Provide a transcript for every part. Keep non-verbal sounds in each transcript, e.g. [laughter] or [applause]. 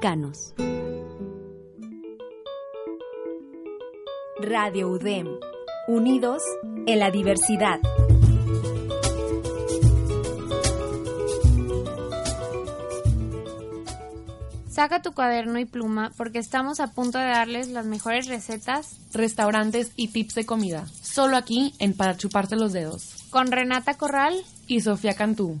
Canos. Radio UDEM. Unidos en la diversidad. Saca tu cuaderno y pluma porque estamos a punto de darles las mejores recetas, restaurantes y tips de comida. Solo aquí en Para Chuparte los Dedos. Con Renata Corral y Sofía Cantú.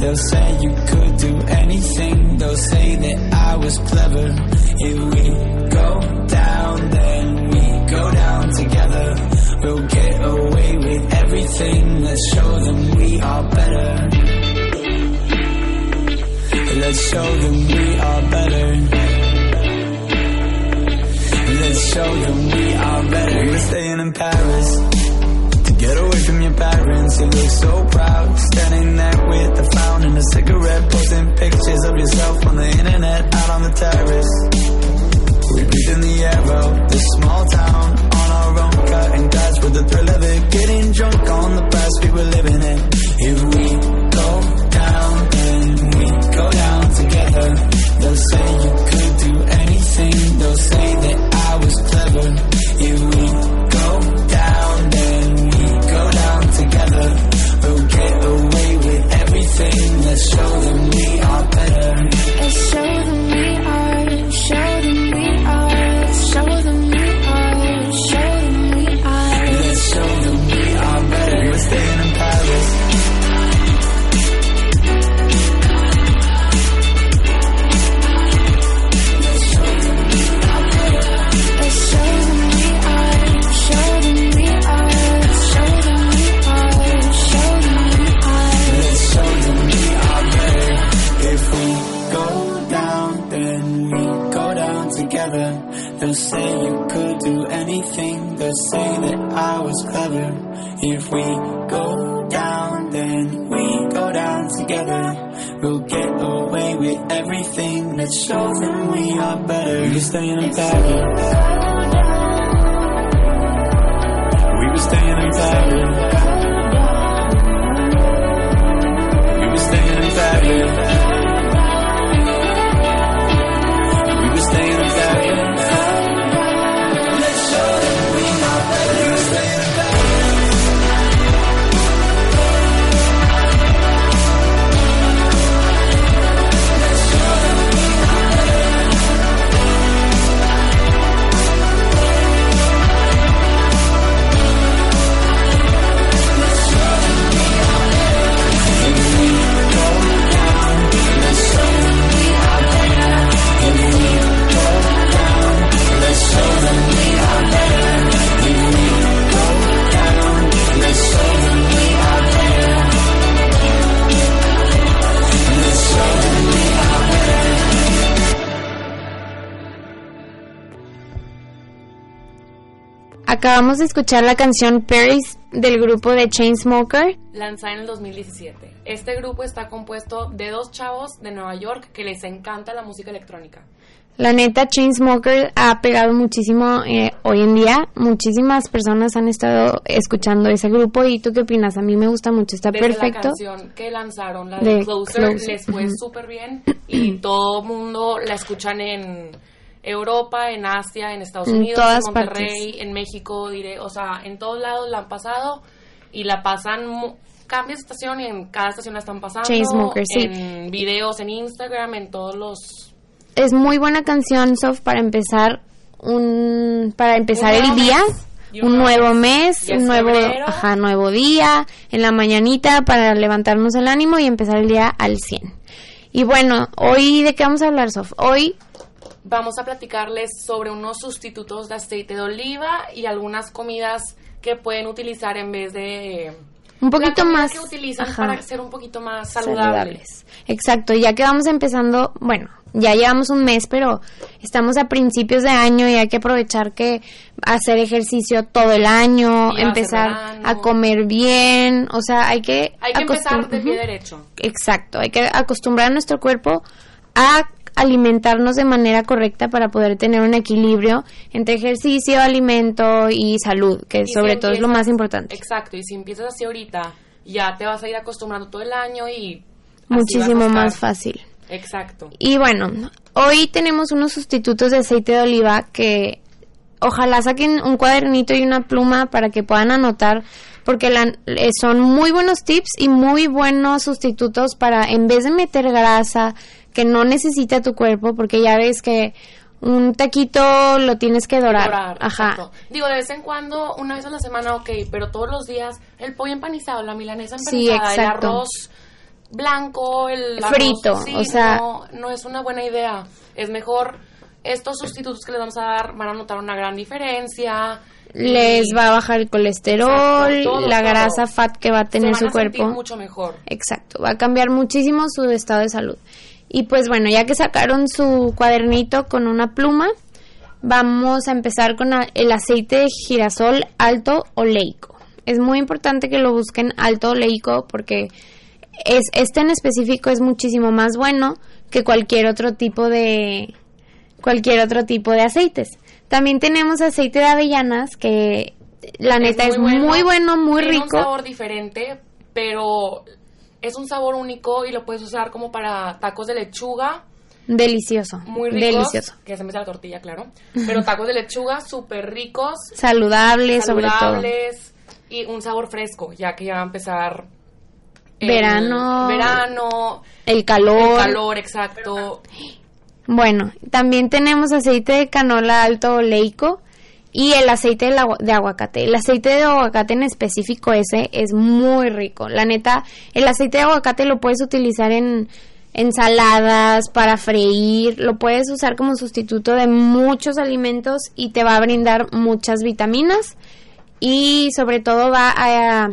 They'll say you could do anything. They'll say that I was clever. If we go down, then we go down together. We'll get away with everything. Let's show them we are better. Let's show them we are better. Let's show them we are better. We were staying in Paris to get away from your parents. You look so proud, standing there with and a cigarette, posting pictures of yourself on the internet, out on the terrace. We breathe in the air of this small town on our own, cutting glass with the thrill of it, getting drunk on the past we were living in. If we go down, then we go down together. They'll say you could do anything. They'll say that I was clever. If we show them we are better. Show them Acabamos de escuchar la canción Paris del grupo de Chainsmoker. Lanzada en el 2017. Este grupo está compuesto de dos chavos de Nueva York que les encanta la música electrónica. La neta, Chainsmoker ha pegado muchísimo eh, hoy en día. Muchísimas personas han estado escuchando ese grupo. ¿Y tú qué opinas? A mí me gusta mucho. Está Desde perfecto. la canción que lanzaron, la de, De Closer, Closer. les fue súper bien y todo mundo la escuchan en, Europa, en Asia, en Estados En Unidos, todas en Monterrey, en México, diré, o sea, en todos lados la han pasado y la pasan, cambia de estación y en cada estación la están pasando. Chainsmokers, sí. En videos, en Instagram, en todos los... Es muy buena canción, Sof, para empezar un para empezar el día, mes. Un nuevo mes, un nuevo, febrero. ajá, nuevo día, en la mañanita para levantarnos el ánimo y empezar el día al 100. Y bueno, hoy de qué vamos a hablar, Sof? Hoy Vamos a platicarles sobre unos sustitutos de aceite de oliva y algunas comidas que pueden utilizar en vez de... un poquito más que utilizan ajá, para ser un poquito más saludables. Exacto, ya que vamos empezando, bueno, ya llevamos un mes, pero estamos a principios de año y hay que aprovechar que hacer ejercicio todo el año, Y empezar a comer bien, o sea, hay que Hay que empezar de pie derecho. Exacto, hay que acostumbrar a nuestro cuerpo a alimentarnos de manera correcta para poder tener un equilibrio entre ejercicio, alimento y salud, que Y si sobre todo es lo más importante. Exacto, y si empiezas así ahorita, ya te vas a ir acostumbrando todo el año y... Muchísimo más fácil. Exacto. Y bueno, hoy tenemos unos sustitutos de aceite de oliva que ojalá saquen un cuadernito y una pluma para que puedan anotar porque la- eh, son muy buenos tips y muy buenos sustitutos para en vez de meter grasa que no necesita tu cuerpo porque ya ves que un taquito lo tienes que dorar. Dorar, Ajá. exacto. Digo, de vez en cuando, una vez a la semana, ok, pero todos los días, el pollo empanizado, la milanesa Sí, empanizada, el exacto. arroz blanco, el arroz- Frito, sí, o sea- No, no es una buena idea. Es mejor, estos sustitutos que les vamos a dar van a notar una gran diferencia. Les va a bajar el colesterol, Exacto, todo, la todo. grasa fat que va a se tener van su a cuerpo. mucho mejor. Exacto, va a cambiar muchísimo su estado de salud. Y pues bueno, ya que sacaron su cuadernito con una pluma, vamos a empezar con el aceite de girasol alto oleico. Es muy importante que lo busquen alto oleico porque es este en específico es muchísimo más bueno que cualquier otro tipo de cualquier otro tipo de aceites. También tenemos aceite de avellanas que la neta es muy bueno, muy, tiene rico. un sabor diferente, pero es un sabor único y lo puedes usar como para tacos de lechuga, Delicioso. muy ricos. Delicioso. Que se mete la tortilla, claro. Pero tacos de lechuga súper ricos, Saludable, sobre todo. saludables y un sabor fresco, ya que ya va a empezar el Verano. verano, El calor. el calor, exacto. Bueno, también tenemos aceite de canola alto oleico y el aceite de, agua- de aguacate. El aceite de aguacate en específico ese es muy rico. La neta, el aceite de aguacate lo puedes utilizar en ensaladas, para freír, lo puedes usar como sustituto de muchos alimentos y te va a brindar muchas vitaminas y sobre todo va a,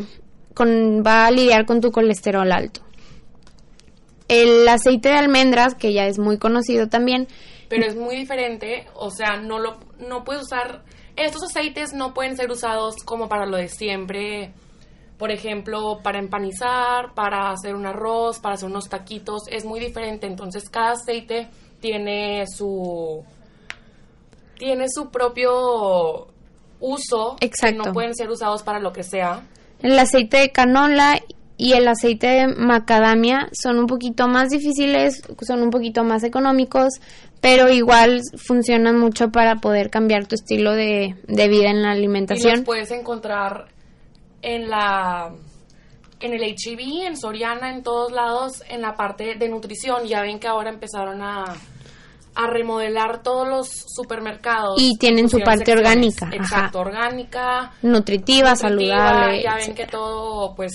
con, va a lidiar con tu colesterol alto. El aceite de almendras, que ya es muy conocido también, pero es muy diferente, o sea, no lo no puedes usar estos aceites no pueden ser usados como para lo de siempre. Por ejemplo, para empanizar, para hacer un arroz, para hacer unos taquitos, es muy diferente, entonces cada aceite tiene su tiene su propio uso Exacto. que no pueden ser usados para lo que sea. el aceite de canola y el aceite de macadamia son un poquito más difíciles, son un poquito más económicos, pero igual funcionan mucho para poder cambiar tu estilo de, de vida en la Y los alimentación. puedes encontrar en la en el HEB, en Soriana, en todos lados, en la parte de nutrición. Ya ven que ahora empezaron a, a remodelar todos los supermercados. Y tienen su parte secciones. orgánica, Exacto, orgánica. Nutritiva, nutritiva, saludable. Ya ven etcétera. que todo, pues,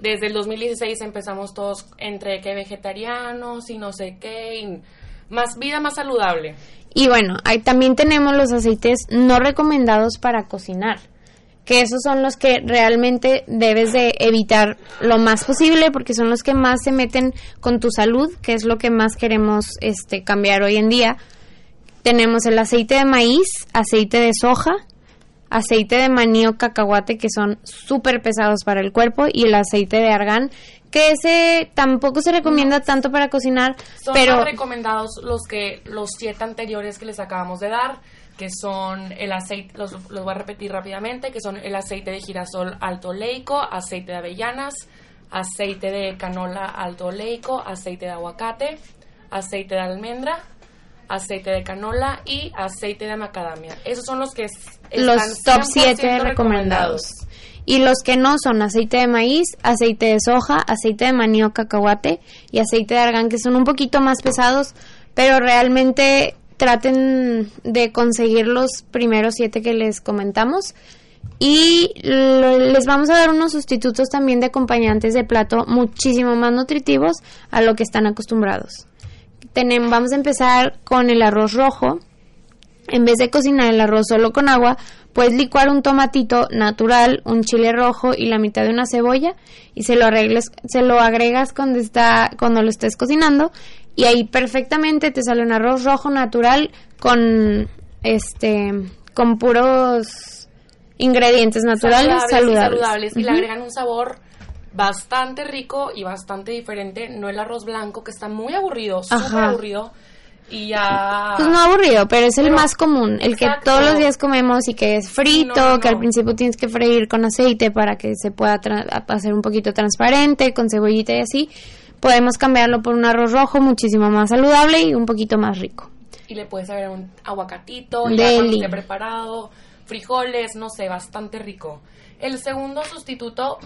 desde el 2016 empezamos todos entre que vegetarianos y no sé qué, y más vida más saludable. Y bueno, ahí también tenemos los aceites no recomendados para cocinar, que esos son los que realmente debes de evitar lo más posible porque son los que más se meten con tu salud, que es lo que más queremos este cambiar hoy en día. Tenemos el aceite de maíz, aceite de soja, aceite de maní o cacahuate que son súper pesados para el cuerpo y el aceite de argán que ese tampoco se recomienda tanto para cocinar, Son pero más recomendados los que los siete anteriores que les acabamos de dar, que son el aceite, los, los voy a repetir rápidamente, que son el aceite de girasol alto oleico, aceite de avellanas, aceite de canola alto oleico, aceite de aguacate, aceite de almendra, aceite de canola y aceite de macadamia. Esos son los que es- Los están top 7 100% recomendados. Y los que no son aceite de maíz, aceite de soja, aceite de maní o cacahuate y aceite de argán, que son un poquito más pesados, pero realmente traten de conseguir los primeros siete que les comentamos. Y les vamos a dar unos sustitutos también de acompañantes de plato muchísimo más nutritivos a lo que están acostumbrados. Vamos a empezar con el arroz rojo. En vez de cocinar el arroz solo con agua, puedes licuar un tomatito natural, un chile rojo y la mitad de una cebolla y se lo arregles, se lo agregas cuando está, cuando lo estés cocinando y ahí perfectamente te sale un arroz rojo natural con este con puros ingredientes naturales y saludables. saludables, y le agregan un sabor bastante rico y bastante diferente. No el arroz blanco que está muy aburrido, súper aburrido. Y ya. Pues no aburrido, pero es el Pero- más común, el que todos los días comemos y que es frito, no, no, que al principio tienes que freír con aceite para que se pueda hacer un poquito transparente, con cebollita y así. Podemos cambiarlo por un arroz rojo muchísimo más saludable y un poquito más rico. y le puedes agregar un aguacatito, ya Deli. esté preparado, frijoles, no sé, bastante rico. El segundo sustituto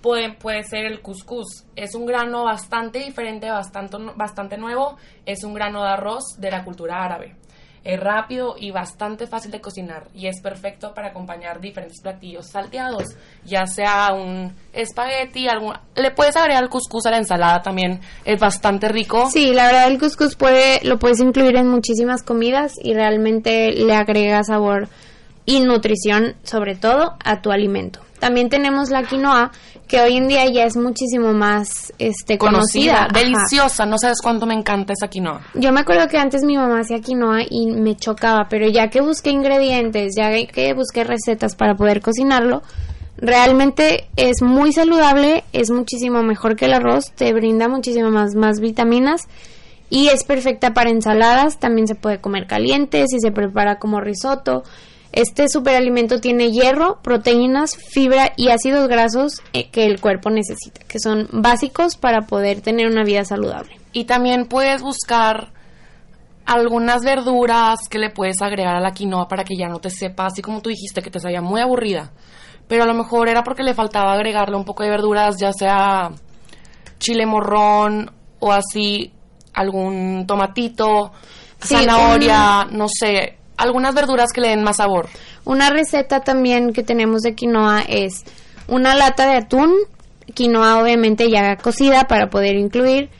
puede, puede ser el couscous. Es un grano bastante diferente, bastante, bastante nuevo. Es un grano de arroz de la cultura árabe. Es rápido y bastante fácil de cocinar y es perfecto para acompañar diferentes platillos salteados, ya sea un espagueti, algún, le puedes agregar el couscous a la ensalada también, es bastante rico. Sí, la verdad el couscous puede, lo puedes incluir en muchísimas comidas y realmente le agrega sabor y nutrición sobre todo a tu alimento. También tenemos la quinoa que hoy en día ya es muchísimo más este conocida, deliciosa, no sabes cuánto me encanta esa quinoa. Yo me acuerdo que antes mi mamá hacía quinoa y me chocaba, pero ya que busqué ingredientes, ya que busqué recetas para poder cocinarlo, realmente es muy saludable, es muchísimo mejor que el arroz, te brinda muchísimo más, más vitaminas y es perfecta para ensaladas, también se puede comer caliente, si se prepara como risotto. Este superalimento tiene hierro, proteínas, fibra y ácidos grasos eh, que el cuerpo necesita, que son básicos para poder tener una vida saludable. Y también puedes buscar algunas verduras que le puedes agregar a la quinoa para que ya no te sepa, así como tú dijiste, que te sabía muy aburrida. Pero a lo mejor era porque le faltaba agregarle un poco de verduras, ya sea chile morrón o así algún tomatito, Sí, zanahoria, no sé, algunas verduras que le den más sabor. Una receta también que tenemos de quinoa es una lata de atún, quinoa obviamente ya cocida para poder incluir,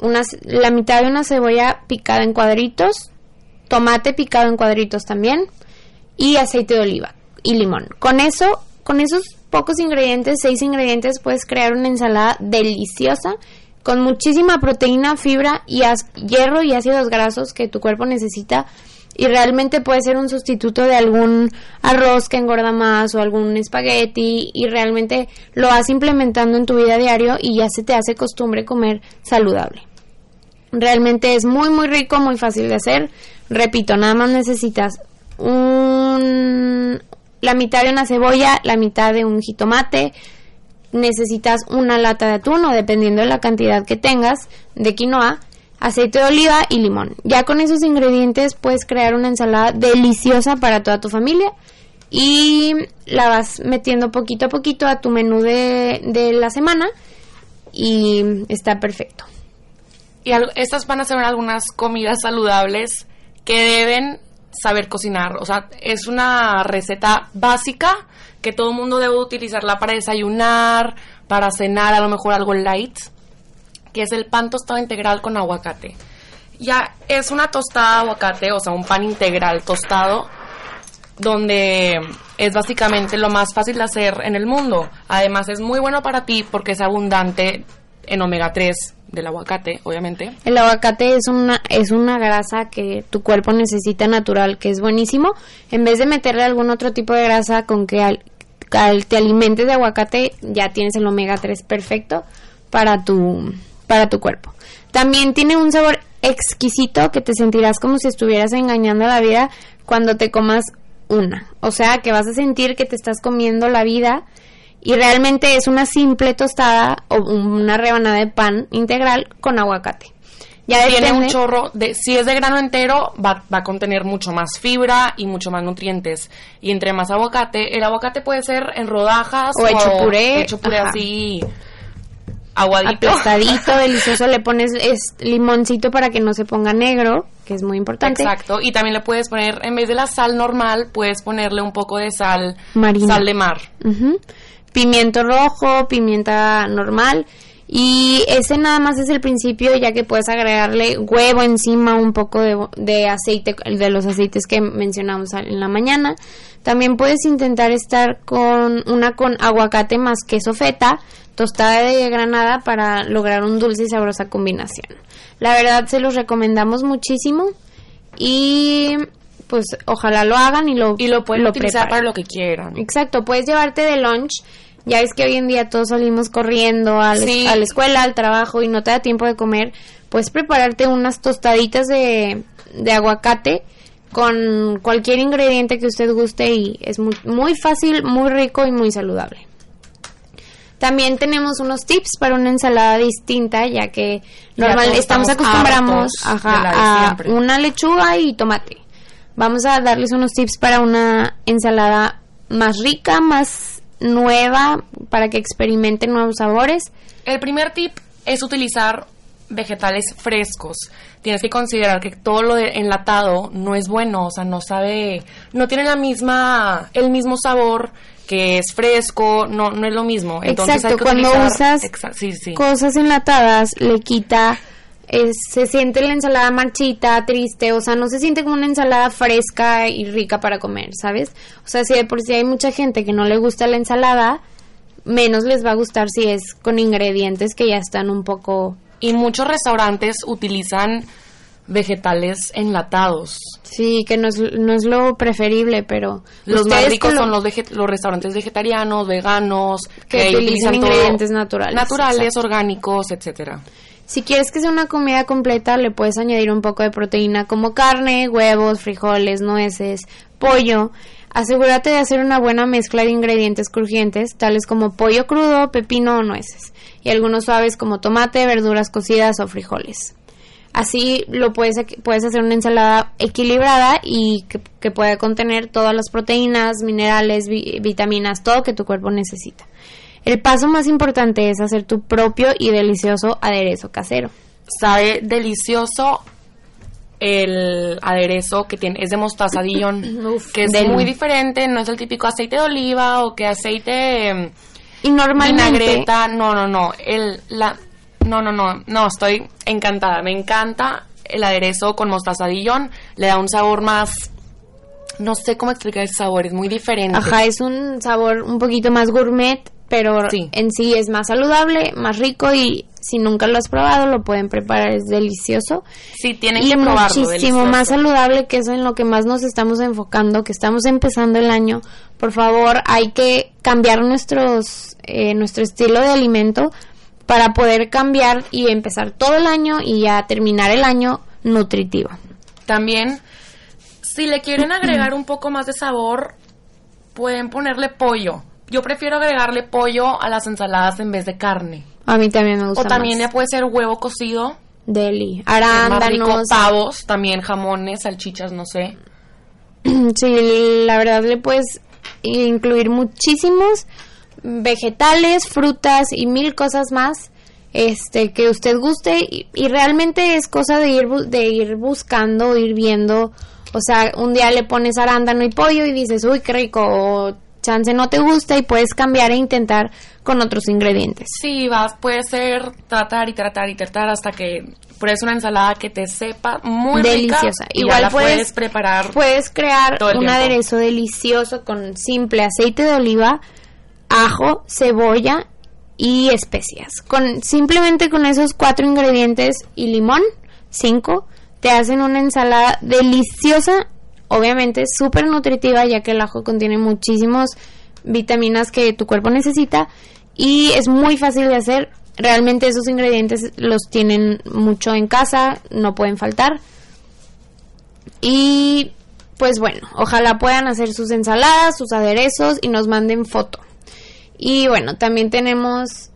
unas, la mitad de una cebolla picada en cuadritos, tomate picado en cuadritos también y aceite de oliva y limón. Con eso, con esos pocos ingredientes, seis ingredientes, puedes crear una ensalada deliciosa con muchísima proteína, fibra y hierro y ácidos grasos que tu cuerpo necesita y realmente puede ser un sustituto de algún arroz que engorda más o algún espagueti y realmente lo vas implementando en tu vida diario y ya se te hace costumbre comer saludable. Realmente es muy muy rico, muy fácil de hacer. Repito, nada más necesitas un la mitad de una cebolla, la mitad de un jitomate, necesitas una lata de atún o dependiendo de la cantidad que tengas de quinoa, aceite de oliva y limón. Ya con esos ingredientes puedes crear una ensalada deliciosa para toda tu familia y la vas metiendo poquito a poquito a tu menú de, de la semana y está perfecto. Y estas van a ser algunas comidas saludables que deben saber cocinar. O sea, es una receta básica que todo el mundo debe utilizarla para desayunar, para cenar, a lo mejor algo light, que es el pan tostado integral con aguacate. Ya es una tostada de aguacate, o sea, un pan integral tostado, donde es básicamente lo más fácil de hacer en el mundo. Además, es muy bueno para ti porque es abundante en omega 3 del aguacate, obviamente. El aguacate es una, es una grasa que tu cuerpo necesita natural, que es buenísimo. En vez de meterle algún otro tipo de grasa con que al- te alimentes de aguacate, ya tienes el omega 3 perfecto para tu, para tu cuerpo. También tiene un sabor exquisito que te sentirás como si estuvieras engañando a la vida cuando te comas una. O sea, que vas a sentir que te estás comiendo la vida y realmente es una simple tostada o una rebanada de pan integral con aguacate. Ya tiene un chorro de si es de grano entero va, va a contener mucho más fibra y mucho más nutrientes y entre más aguacate el aguacate puede ser en rodajas O hecho puré, hecho puré ajá. así aguadito aplastadito, [laughs] delicioso, le pones es, limoncito para que no se ponga negro, que es muy importante. exacto y también le puedes poner en vez de la sal normal puedes ponerle un poco de sal Marina. sal de mar. Pimiento rojo, pimienta normal. Y ese nada más es el principio, ya que puedes agregarle huevo encima, un poco de, de aceite, de los aceites que mencionamos en la mañana. También puedes intentar estar con una con aguacate más queso feta, tostada de granada para lograr un dulce y sabrosa combinación. La verdad se los recomendamos muchísimo y pues ojalá lo hagan y lo y lo pueden utilizar preparen. para lo que quieran Exacto, puedes llevarte de lunch. Ya ves que hoy en día todos salimos corriendo a la, Sí. a la escuela, al trabajo y no te da tiempo de comer. Puedes prepararte unas tostaditas de, de aguacate con cualquier ingrediente que usted guste y es muy, muy fácil, muy rico y muy saludable. También tenemos unos tips para una ensalada distinta, ya que Ya normal todos estamos estamos acostumbramos ajá, a una lechuga y tomate. Vamos a darles unos tips para una ensalada más rica, más nueva, para que experimenten nuevos sabores. El primer tip es utilizar vegetales frescos. Tienes que considerar que todo lo de enlatado no es bueno, o sea, no sabe, no tiene la misma, el mismo sabor que es fresco, no, no es lo mismo. Entonces Exacto, hay que cuando utilizar- usas Exa- sí, sí. cosas enlatadas, le quita, eh, se siente la ensalada marchita, triste, o sea, no se siente como una ensalada fresca y rica para comer, ¿sabes? O sea, si de por sí hay mucha gente que no le gusta la ensalada, menos les va a gustar si es con ingredientes que ya están un poco... Y muchos restaurantes utilizan vegetales enlatados. Sí, que no es, no es lo preferible, pero... Los más ricos lo- son los, los restaurantes vegetarianos, veganos, Que utilizan ingredientes naturales, naturales, exacto. orgánicos, etcétera. Si quieres que sea una comida completa, le puedes añadir un poco de proteína como carne, huevos, frijoles, nueces, pollo. Asegúrate de hacer una buena mezcla de ingredientes crujientes, tales como pollo crudo, pepino o nueces, y algunos suaves como tomate, verduras cocidas o frijoles. Así lo puedes, puedes hacer una ensalada equilibrada y que, que pueda contener todas las proteínas, minerales, vi- vitaminas, todo que tu cuerpo necesita. El paso más importante es hacer tu propio y delicioso aderezo casero. Sabe delicioso el aderezo que tiene, es de mostaza Dijon, [clears throat] que es muy diferente, no es el típico aceite de oliva o que aceite em, Y normalmente, vinagreta, no, no, no, el la no, no, no, no, estoy encantada, me encanta el aderezo con mostaza Dijon, le da un sabor más no sé cómo explicar ese sabor, es muy diferente. ajá, es un sabor un poquito más gourmet, pero Sí. en sí es más saludable, más rico y si nunca lo has probado lo pueden preparar, es delicioso. Sí, tienen y que probarlo, muchísimo delicioso. más saludable, que es en lo que más nos estamos enfocando, que estamos empezando el año. Por favor, hay que cambiar nuestros eh, nuestro estilo de alimento para poder cambiar y empezar todo el año y ya terminar el año nutritivo. También, si le quieren agregar un poco más de sabor, pueden ponerle pollo. Yo prefiero agregarle pollo a las ensaladas en vez de carne. A mí también me gusta O también más. puede ser huevo cocido, Deli, arándanos. pavos, también jamones, salchichas, no sé. [clears throat] Sí, la verdad le puedes incluir muchísimos vegetales, frutas y mil cosas más este que usted guste y, y realmente es cosa de ir de ir buscando, ir viendo, o sea, un día le pones arándano y pollo y dices, "Uy, qué rico", o chance no te gusta y puedes cambiar e intentar con otros ingredientes. Sí, vas, puede ser tratar y tratar y tratar hasta que pruebes una ensalada que te sepa muy deliciosa. rica. Igual la puedes, puedes preparar. Puedes crear un tiempo. aderezo delicioso con simple aceite de oliva, ajo, cebolla y especias. Con simplemente con esos cuatro ingredientes y limón, cinco, te hacen una ensalada deliciosa, obviamente súper nutritiva ya que el ajo contiene muchísimas vitaminas que tu cuerpo necesita y es muy fácil de hacer. Realmente esos ingredientes los tienen mucho en casa, no pueden faltar. Y pues bueno, ojalá puedan hacer sus ensaladas, sus aderezos y nos manden foto. Y bueno, también tenemos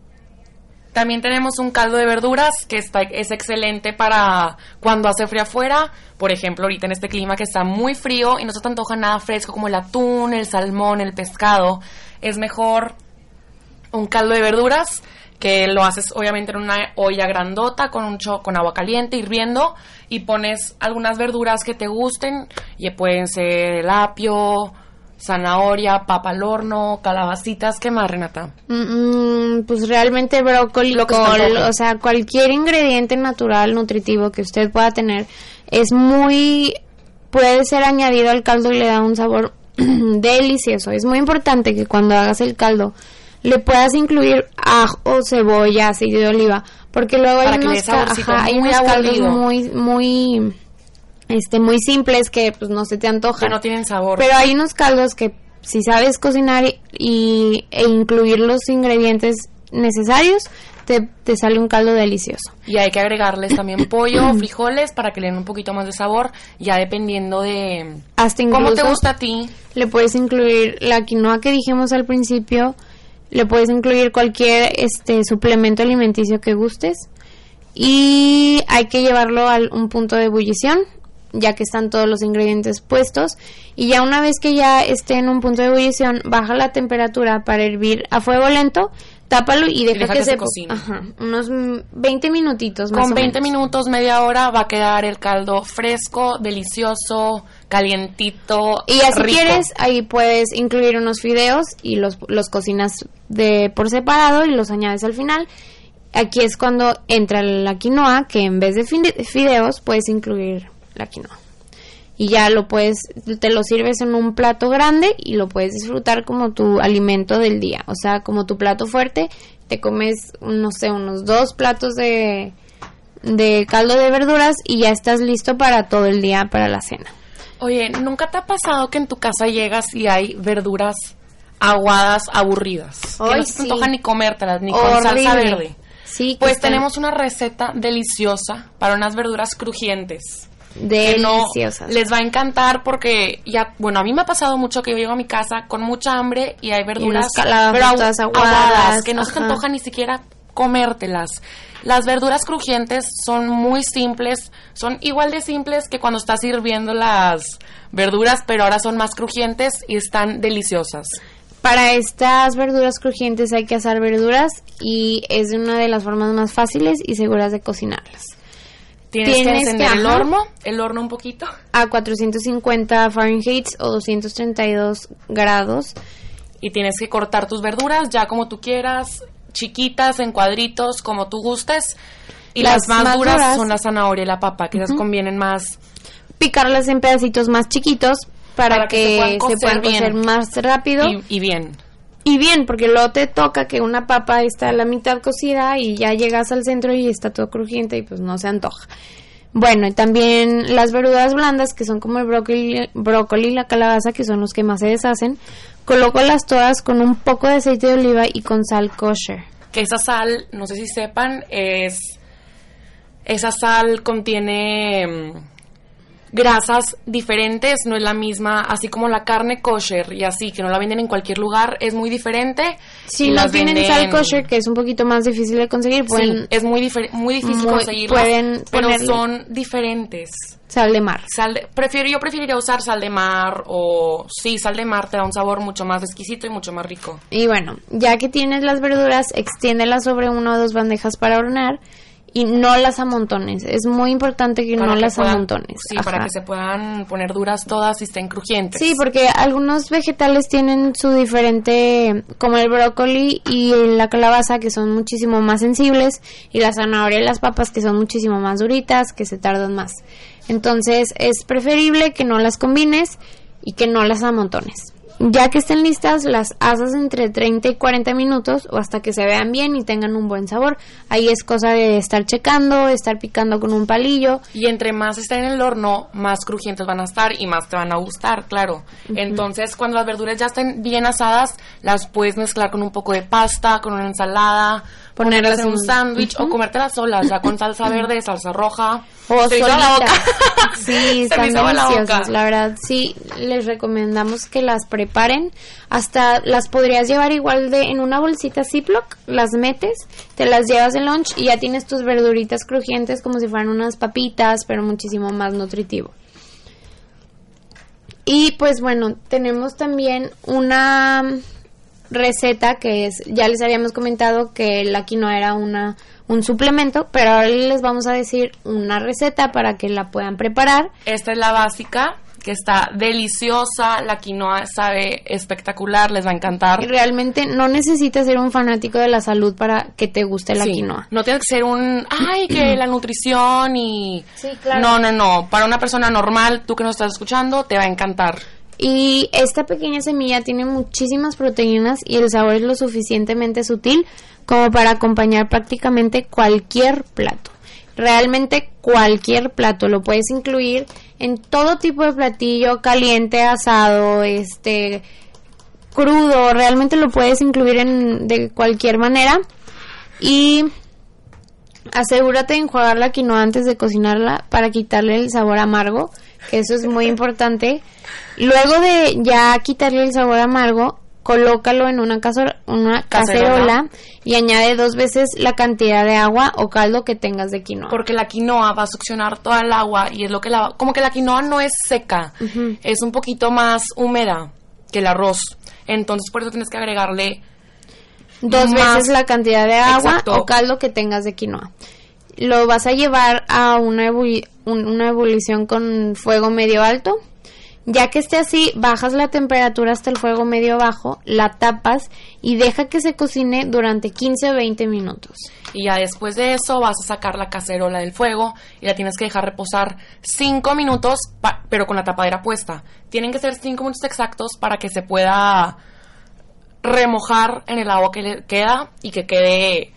También tenemos un caldo de verduras que está, es excelente para cuando hace frío afuera. Por ejemplo, ahorita en este clima que está muy frío y no se te antoja nada fresco como el atún, el salmón, el pescado. Es mejor un caldo de verduras que lo haces obviamente en una olla grandota con un cho- con agua caliente hirviendo y pones algunas verduras que te gusten y pueden ser el apio, zanahoria, papa al horno, calabacitas, ¿qué más, Renata? Mm, pues realmente brócoli, Lo que col, o sea, cualquier ingrediente natural, nutritivo que usted pueda tener, es muy, puede ser añadido al caldo y le da un sabor [clears throat] delicioso. Es muy importante que cuando hagas el caldo le puedas incluir ajo, cebolla, aceite de oliva, porque luego hay Para unos, ca- ajá, hay unos caldos muy, muy, este, muy simples que pues no se te antojan. Que no tienen sabor. Pero hay unos caldos que si sabes cocinar y, y- e incluir los ingredientes necesarios, te, te sale un caldo delicioso. Y hay que agregarles también [coughs] pollo, frijoles para que le den un poquito más de sabor, ya dependiendo de Hasta incluso cómo te gusta a ti. le puedes incluir la quinoa que dijimos al principio, le puedes incluir cualquier este suplemento alimenticio que gustes y hay que llevarlo a un punto de ebullición ya que están todos los ingredientes puestos y ya una vez que ya esté en un punto de ebullición baja la temperatura para hervir a fuego lento tápalo y deja, deja que, que se, se cocine. ajá, unos mm, 20 minutitos más Con o 20 menos. minutos, media hora, va a quedar el caldo fresco, delicioso, calientito. Y rico. quieres, ahí puedes incluir unos fideos y los, los cocinas de por separado y los añades al final. Aquí es cuando entra la quinoa, que en vez de fide- fideos puedes incluir la quinoa. Y ya lo puedes, te lo sirves en un plato grande y lo puedes disfrutar como tu alimento del día. O sea, como tu plato fuerte, te comes, no sé, unos dos platos de, de caldo de verduras y ya estás listo para todo el día, para la cena. Oye, ¿nunca te ha pasado que en tu casa llegas y hay verduras aguadas, aburridas? que no se te sí. antoja ni comértelas, ni con salsa verde. Sí, Pues tenemos una receta deliciosa para unas verduras crujientes. Que no deliciosas. les va a encantar porque ya, bueno, a mí me ha pasado mucho que yo llego a mi casa con mucha hambre y hay verduras calabazas pero aguadas, que no se te ajá. antoja ni siquiera comértelas. Las verduras crujientes son muy simples, son igual de simples que cuando estás sirviendo las verduras, pero ahora son más crujientes y están deliciosas. Para estas verduras crujientes hay que asar verduras y es una de las formas más fáciles y seguras de cocinarlas. Tienes, Tienes que que, encender el horno, el horno un poquito. A 450 Fahrenheit o 232 grados. y tienes que cortar tus verduras ya como tú quieras, chiquitas, en cuadritos, como tú gustes. Y las, Las más, más duras, duras. son la zanahoria y la papa, que esas convienen más. Picarlas en pedacitos más chiquitos para, Para que se que, puedan se cocer puedan cocer bien. más rápido. Y, y bien. Y bien, porque luego te toca que una papa está a la mitad cocida y ya llegas al centro y está todo crujiente y pues no se antoja. Bueno, y también las verduras blandas, que son como el brócoli, brócoli y la calabaza, que son los que más se deshacen, colócalas todas con un poco de aceite de oliva y con sal kosher. Que esa sal, no sé si sepan, es. Esa sal contiene mm, grasas diferentes, no es la misma, así como la carne kosher y así, que no la venden en cualquier lugar, es muy diferente. Si no tienen venden- sal kosher, que es un poquito más difícil de conseguir, Sí, pueden es muy, muy difícil pueden pero ponerle- son diferentes. sal de mar. Sal de- prefiero, yo preferiría usar sal de mar o sí, sal de mar te da un sabor mucho más exquisito y mucho más rico. Y bueno, ya que tienes las verduras, extiéndelas sobre una o dos bandejas para hornear y no las amontones. Es muy importante que Para no que las puedan- amontones. Sí, para que se puedan poner duras todas y estén crujientes. Sí, porque algunos vegetales tienen su diferente, como el brócoli y la calabaza, que son muchísimo más sensibles, y la zanahoria y las papas, que son muchísimo más duritas, que se tardan más. Entonces, es preferible que no las combines y que no las amontones. Ya que estén listas, las asas entre 30 y 40 minutos o hasta que se vean bien y tengan un buen sabor. Ahí es cosa de estar checando, estar picando con un palillo. Y entre más estén en el horno, más crujientes van a estar y más te van a gustar, claro. Entonces, cuando las verduras ya estén bien asadas, las puedes mezclar con un poco de pasta, con una ensalada. Ponerlas hacer un en- sándwich o comértelas solas, ya con salsa verde, salsa roja. O Se [laughs] la boca. Sí, Se están la deliciosas. boca. La verdad, sí, les recomendamos que las preparen. Hasta las podrías llevar igual de en una bolsita Ziploc, las metes, te las llevas de lunch y ya tienes tus verduritas crujientes como si fueran unas papitas, pero muchísimo más nutritivo. Y pues bueno, tenemos también una receta que es, ya les habíamos comentado que la quinoa era una, un suplemento, pero ahora les vamos a decir una receta para que la puedan preparar. Esta es la básica, que está deliciosa. La quinoa sabe espectacular, les va a encantar. Y realmente no necesitas ser un fanático de la salud para que te guste la Sí, quinoa. No tiene que ser un, ay, que la nutrición y... Sí, claro. No, no, no. Para una persona normal, tú que nos estás escuchando, te va a encantar. Y esta pequeña semilla tiene muchísimas proteínas y el sabor es lo suficientemente sutil como para acompañar prácticamente cualquier plato. Realmente cualquier plato lo puedes incluir en todo tipo de platillo, caliente, asado, este crudo, realmente lo puedes incluir en de cualquier manera y asegúrate de enjuagar la quinoa antes de cocinarla para quitarle el sabor amargo, que eso es muy importante. Luego de ya quitarle el sabor amargo, colócalo en una, Cacerola. cacerola y añade dos veces la cantidad de agua o caldo que tengas de quinoa. Porque la quinoa va a succionar toda el agua y es lo que la... Como que la quinoa no es seca, es un poquito más húmeda que el arroz. Entonces por eso tienes que agregarle dos más- veces la cantidad de agua Exacto. o caldo que tengas de quinoa. Lo vas a llevar a una, ebulli- un- una ebullición con fuego medio alto. Ya que esté así, bajas la temperatura hasta el fuego medio bajo, la tapas y deja que se cocine durante 15 o 20 minutos. Y ya después de eso vas a sacar la cacerola del fuego y la tienes que dejar reposar 5 minutos, pero con la tapadera puesta. Tienen que ser 5 minutos exactos para que se pueda remojar en el agua que le queda y que quede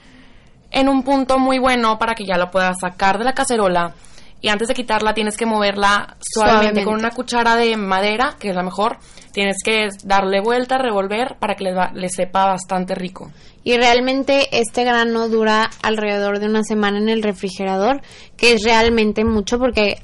en un punto muy bueno para que ya la puedas sacar de la cacerola. Y antes de quitarla tienes que moverla suavemente, Suavemente. con una cuchara de madera, que es la mejor. Tienes que darle vuelta, revolver para que le, le sepa bastante rico. Y realmente este grano dura alrededor de una semana en el refrigerador, que es realmente mucho porque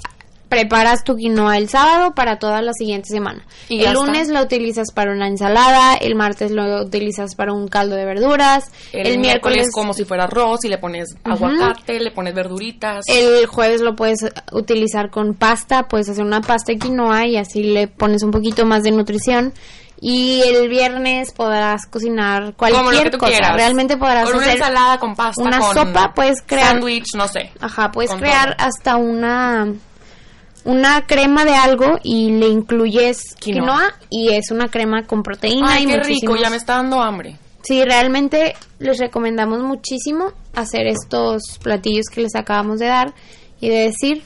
preparas tu quinoa el sábado para toda la siguiente semana. Y el está. lunes lo utilizas para una ensalada, el martes lo utilizas para un caldo de verduras, El, miércoles, como si fuera arroz y le pones aguacate, le pones verduritas. el jueves lo puedes utilizar con pasta, puedes hacer una pasta de quinoa y así le pones un poquito más de nutrición. Y el viernes podrás cocinar como lo que cualquier tú cosa. quieras. Realmente podrás Con una hacer ensalada con pasta, una con sopa, puedes crear sándwich, no sé. Ajá, puedes crear todo. hasta una una crema de algo y le incluyes Quinoa. quinoa, y es una crema con proteína Ay, y qué rico, ya me está dando hambre. Sí, realmente les recomendamos muchísimo hacer estos platillos que les acabamos de dar y de decir.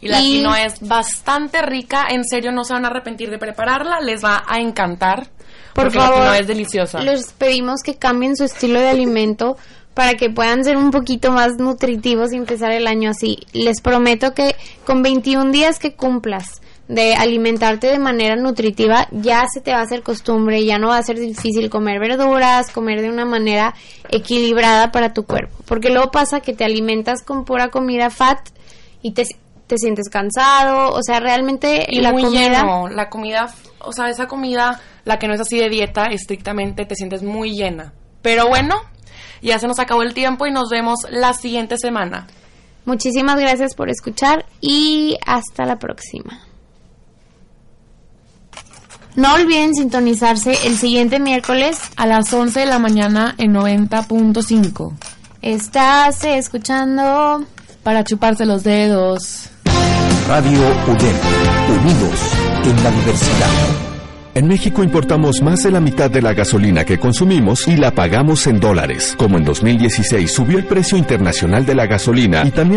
Y la Y- quinoa es bastante rica, en serio no se van a arrepentir de prepararla, les va a encantar. Por porque favor, la quinoa es deliciosa. Les pedimos que cambien su estilo de alimento para que puedan ser un poquito más nutritivos y empezar el año así. Les prometo que con 21 días que cumplas de alimentarte de manera nutritiva, ya se te va a hacer costumbre, ya no va a ser difícil comer verduras, comer de una manera equilibrada para tu cuerpo. Porque luego pasa que te alimentas con pura comida fat y te, te sientes cansado, o sea, realmente y la muy comida... lleno, la comida, o sea, esa comida, la que no es así de dieta, estrictamente te sientes muy llena. Pero bueno, ya se nos acabó el tiempo y nos vemos la siguiente semana. Muchísimas gracias por escuchar y hasta la próxima. No olviden sintonizarse el siguiente miércoles. A las 11 de la mañana en 90.5 Estás escuchando para chuparse los dedos. Radio UDEM, unidos en la diversidad. En México importamos más de la mitad de la gasolina que consumimos y la pagamos en dólares. Como en 2016 subió el precio internacional de la gasolina y también